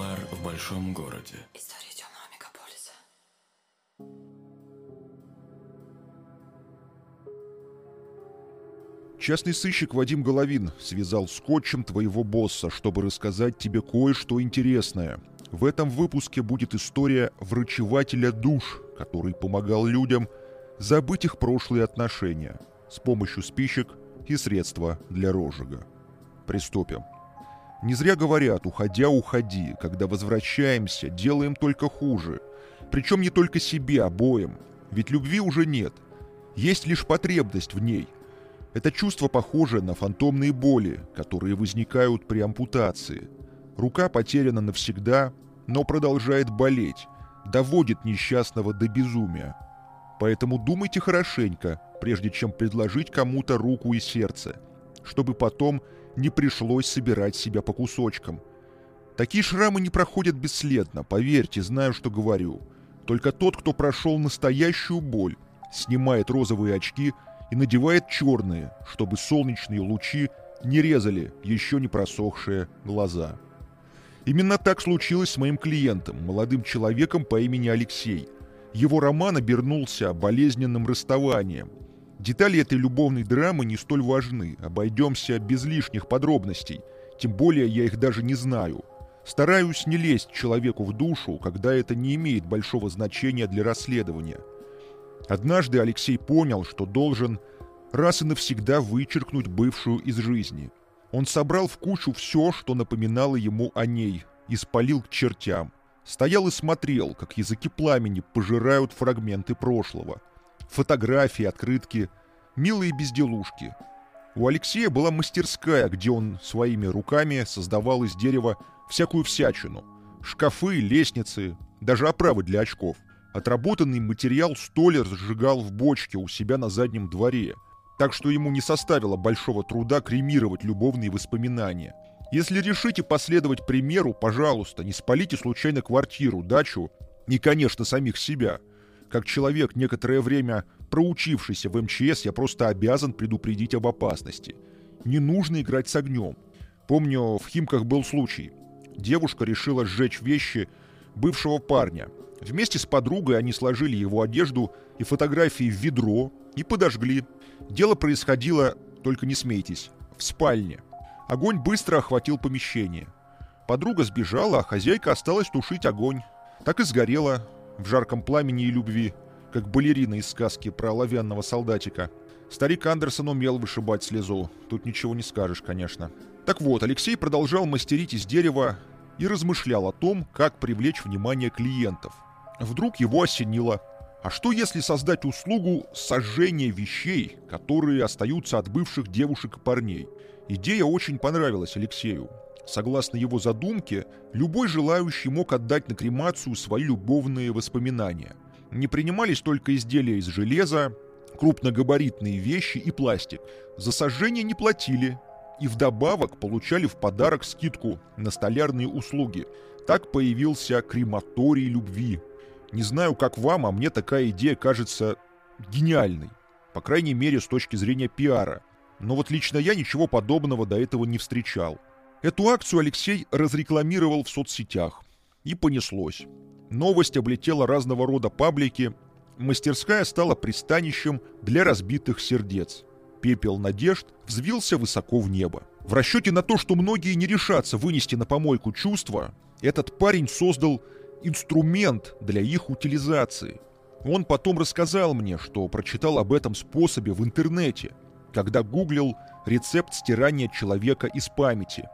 Нуар в большом городе. История темного мегаполиса. Частный сыщик Вадим Головин связал скотчем твоего босса, чтобы рассказать тебе кое-что интересное. В этом выпуске будет история врачевателя душ, который помогал людям забыть их прошлые отношения с помощью спичек и средства для розжига. Приступим. Не зря говорят «уходя, уходи», когда возвращаемся, делаем только хуже. Причем не только себе, обоим. Ведь любви уже нет. Есть лишь потребность в ней. Это чувство похоже на фантомные боли, которые возникают при ампутации. Рука потеряна навсегда, но продолжает болеть, доводит несчастного до безумия. Поэтому думайте хорошенько, прежде чем предложить кому-то руку и сердце, чтобы потом не пришлось собирать себя по кусочкам. Такие шрамы не проходят бесследно, поверьте, знаю, что говорю. Только тот, кто прошел настоящую боль, снимает розовые очки и надевает черные, чтобы солнечные лучи не резали еще не просохшие глаза. Именно так случилось с моим клиентом, молодым человеком по имени Алексей. Его роман обернулся болезненным расставанием. Детали этой любовной драмы не столь важны, обойдемся без лишних подробностей, тем более я их даже не знаю. Стараюсь не лезть человеку в душу, когда это не имеет большого значения для расследования. Однажды Алексей понял, что должен раз и навсегда вычеркнуть бывшую из жизни. Он собрал в кучу все, что напоминало ему о ней, и спалил к чертям. Стоял и смотрел, как языки пламени пожирают фрагменты прошлого. Фотографии, открытки, милые безделушки. У Алексея была мастерская, где он своими руками создавал из дерева всякую всячину. Шкафы, лестницы, даже оправы для очков. Отработанный материал столер сжигал в бочке у себя на заднем дворе, так что ему не составило большого труда кремировать любовные воспоминания. Если решите последовать примеру, пожалуйста, не спалите случайно квартиру, дачу и, конечно, самих себя. Как человек, некоторое время проучившийся в МЧС, я просто обязан предупредить об опасности. Не нужно играть с огнем. Помню, в Химках был случай. Девушка решила сжечь вещи бывшего парня. Вместе с подругой они сложили его одежду и фотографии в ведро и подожгли. Дело происходило, только не смейтесь, в спальне. Огонь быстро охватил помещение. Подруга сбежала, а хозяйка осталась тушить огонь. Так и сгорела в жарком пламени и любви, как балерина из сказки про оловянного солдатика. Старик Андерсон умел вышибать слезу. Тут ничего не скажешь, конечно. Так вот, Алексей продолжал мастерить из дерева и размышлял о том, как привлечь внимание клиентов. Вдруг его осенило. А что если создать услугу сожжения вещей, которые остаются от бывших девушек и парней? Идея очень понравилась Алексею. Согласно его задумке, любой желающий мог отдать на кремацию свои любовные воспоминания. Не принимались только изделия из железа, крупногабаритные вещи и пластик. За сожжение не платили, и вдобавок получали в подарок скидку на столярные услуги. Так появился крематорий любви. Не знаю, как вам, а мне такая идея кажется гениальной. По крайней мере, с точки зрения пиара. Но вот лично я ничего подобного до этого не встречал. Эту акцию Алексей разрекламировал в соцсетях. И понеслось. Новость облетела разного рода паблики. Мастерская стала пристанищем для разбитых сердец. Пепел надежд взвился высоко в небо. В расчете на то, что многие не решатся вынести на помойку чувства, этот парень создал инструмент для их утилизации. Он потом рассказал мне, что прочитал об этом способе в интернете, когда гуглил рецепт стирания человека из памяти.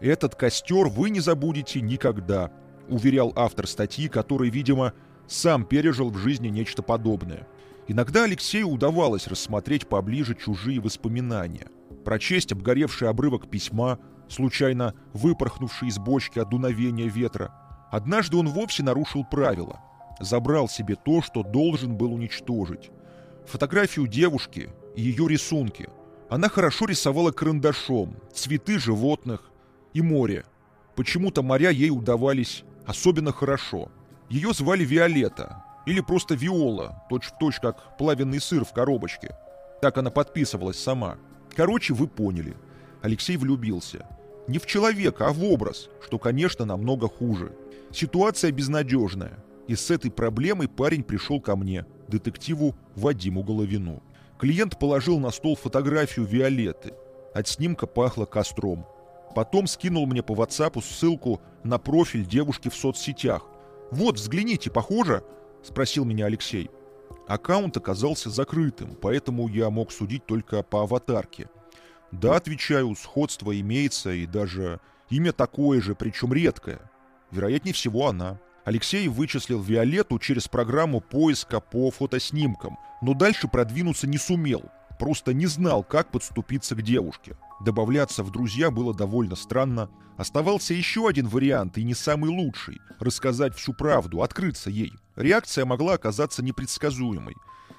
«Этот костер вы не забудете никогда», — уверял автор статьи, который, видимо, сам пережил в жизни нечто подобное. Иногда Алексею удавалось рассмотреть поближе чужие воспоминания, прочесть обгоревший обрывок письма, случайно выпорхнувший из бочки от дуновения ветра. Однажды он вовсе нарушил правила, забрал себе то, что должен был уничтожить. Фотографию девушки и ее рисунки. Она хорошо рисовала карандашом, цветы животных и море. Почему-то моря ей удавались особенно хорошо. Ее звали Виолетта, или просто Виола, точь-в-точь точь как плавленый сыр в коробочке. Так она подписывалась сама. Короче, вы поняли. Алексей влюбился. Не в человека, а в образ, что, конечно, намного хуже. Ситуация безнадежная. И с этой проблемой парень пришел ко мне, детективу Вадиму Головину. Клиент положил на стол фотографию Виолетты. От снимка пахло костром. Потом скинул мне по WhatsApp ссылку на профиль девушки в соцсетях. «Вот, взгляните, похоже?» – спросил меня Алексей. Аккаунт оказался закрытым, поэтому я мог судить только по аватарке. Да, отвечаю, сходство имеется, и даже имя такое же, причем редкое. Вероятнее всего, она. Алексей вычислил Виолетту через программу поиска по фотоснимкам, но дальше продвинуться не сумел. Просто не знал, как подступиться к девушке. Добавляться в друзья было довольно странно. Оставался еще один вариант, и не самый лучший – рассказать всю правду, открыться ей. Реакция могла оказаться непредсказуемой.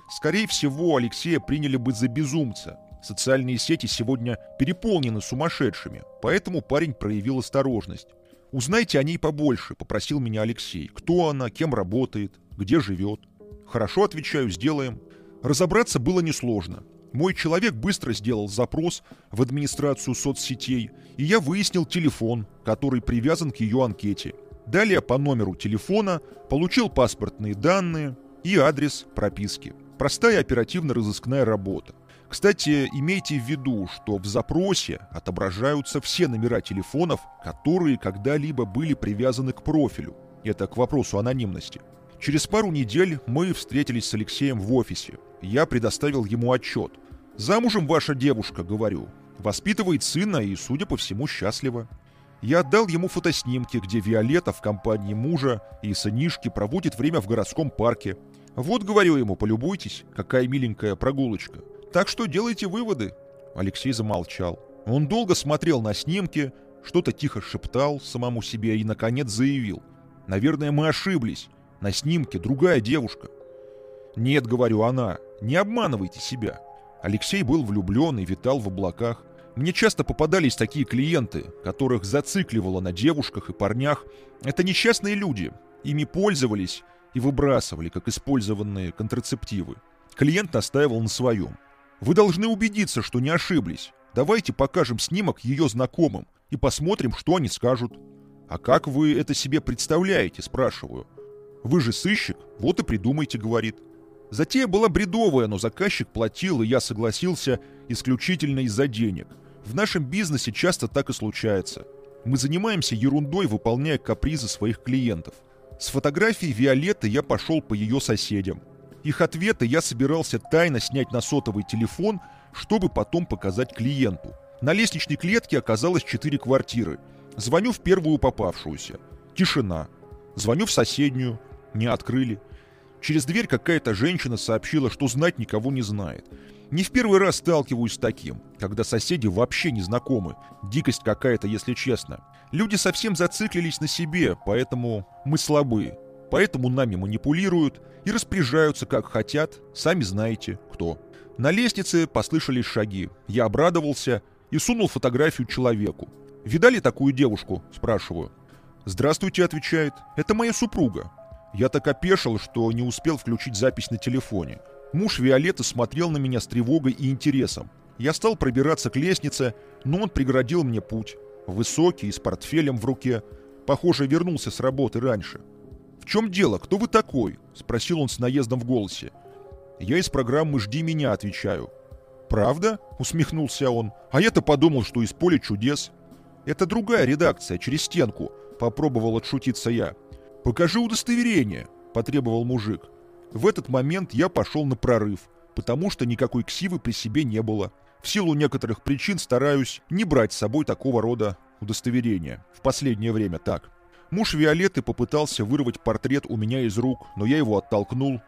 Скорее всего, Алексея приняли бы за безумца. Социальные сети сегодня переполнены сумасшедшими, поэтому парень проявил осторожность. «Узнайте о ней побольше», — попросил меня Алексей. «Кто она, кем работает, где живет?» «Хорошо, отвечаю, сделаем». Разобраться было несложно. Мой человек быстро сделал запрос в администрацию соцсетей, и я выяснил телефон, который привязан к ее анкете. Далее по номеру телефона получил паспортные данные и адрес прописки. Простая оперативно-розыскная работа. Кстати, имейте в виду, что в запросе отображаются все номера телефонов, которые когда-либо были привязаны к профилю. Это к вопросу анонимности. Через пару недель мы встретились с Алексеем в офисе. Я предоставил ему отчет. «Замужем ваша девушка», — говорю. «Воспитывает сына и, судя по всему, счастлива». Я отдал ему фотоснимки, где Виолетта в компании мужа и сынишки проводит время в городском парке. «Вот, — говорю ему, — полюбуйтесь, какая миленькая прогулочка. Так что делайте выводы». Алексей замолчал. Он долго смотрел на снимки, что-то тихо шептал самому себе и, наконец, заявил. «Наверное, мы ошиблись. На снимке другая девушка». «Нет, — говорю, — она. Не обманывайте себя». Алексей был влюблен и витал в облаках. Мне часто попадались такие клиенты, которых зацикливало на девушках и парнях. Это несчастные люди. Ими пользовались и выбрасывали, как использованные контрацептивы. Клиент настаивал на своем. Вы должны убедиться, что не ошиблись. Давайте покажем снимок ее знакомым и посмотрим, что они скажут. А как вы это себе представляете, спрашиваю. Вы же сыщик, вот и придумайте, говорит. Затея была бредовая, но заказчик платил, и я согласился исключительно из-за денег. В нашем бизнесе часто так и случается. Мы занимаемся ерундой, выполняя капризы своих клиентов. С фотографией Виолетты я пошел по ее соседям. Их ответы я собирался тайно снять на сотовый телефон, чтобы потом показать клиенту. На лестничной клетке оказалось четыре квартиры. Звоню в первую попавшуюся. Тишина. Звоню в соседнюю. Не открыли. Через дверь какая-то женщина сообщила, что знать никого не знает. Не в первый раз сталкиваюсь с таким, когда соседи вообще не знакомы. Дикость какая-то, если честно. Люди совсем зациклились на себе, поэтому мы слабы. Поэтому нами манипулируют и распоряжаются как хотят, сами знаете кто. На лестнице послышались шаги. Я обрадовался и сунул фотографию человеку. «Видали такую девушку?» – спрашиваю. «Здравствуйте», – отвечает. «Это моя супруга». Я так опешил, что не успел включить запись на телефоне. Муж Виолетты смотрел на меня с тревогой и интересом. Я стал пробираться к лестнице, но он преградил мне путь. Высокий с портфелем в руке. Похоже, вернулся с работы раньше. «В чем дело? Кто вы такой?» – спросил он с наездом в голосе. Я из программы «Жди меня» отвечаю. «Правда?» – усмехнулся он. «А я-то подумал, что из поля чудес». «Это другая редакция, через стенку», – попробовал отшутиться я. «Покажи удостоверение», – потребовал мужик. В этот момент я пошел на прорыв, потому что никакой ксивы при себе не было. В силу некоторых причин стараюсь не брать с собой такого рода удостоверения. В последнее время так. Муж Виолетты попытался вырвать портрет у меня из рук, но я его оттолкнул.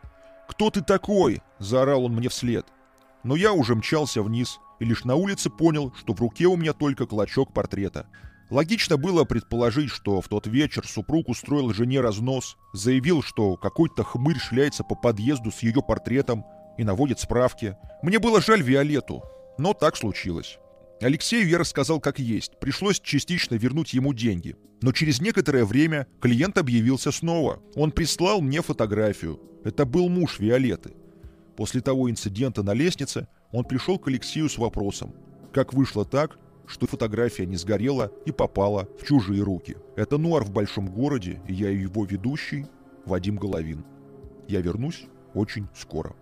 «Кто ты такой?» – заорал он мне вслед. Но я уже мчался вниз и лишь на улице понял, что в руке у меня только клочок портрета. Логично было предположить, что в тот вечер супруг устроил жене разнос, заявил, что какой-то хмырь шляется по подъезду с ее портретом и наводит справки. Мне было жаль Виолетту, но так случилось. Алексею я рассказал как есть, пришлось частично вернуть ему деньги. Но через некоторое время клиент объявился снова. Он прислал мне фотографию. Это был муж Виолетты. После того инцидента на лестнице он пришел к Алексею с вопросом. Как вышло так, что фотография не сгорела и попала в чужие руки. Это «Нуар в большом городе», и я его ведущий Вадим Головин. Я вернусь очень скоро.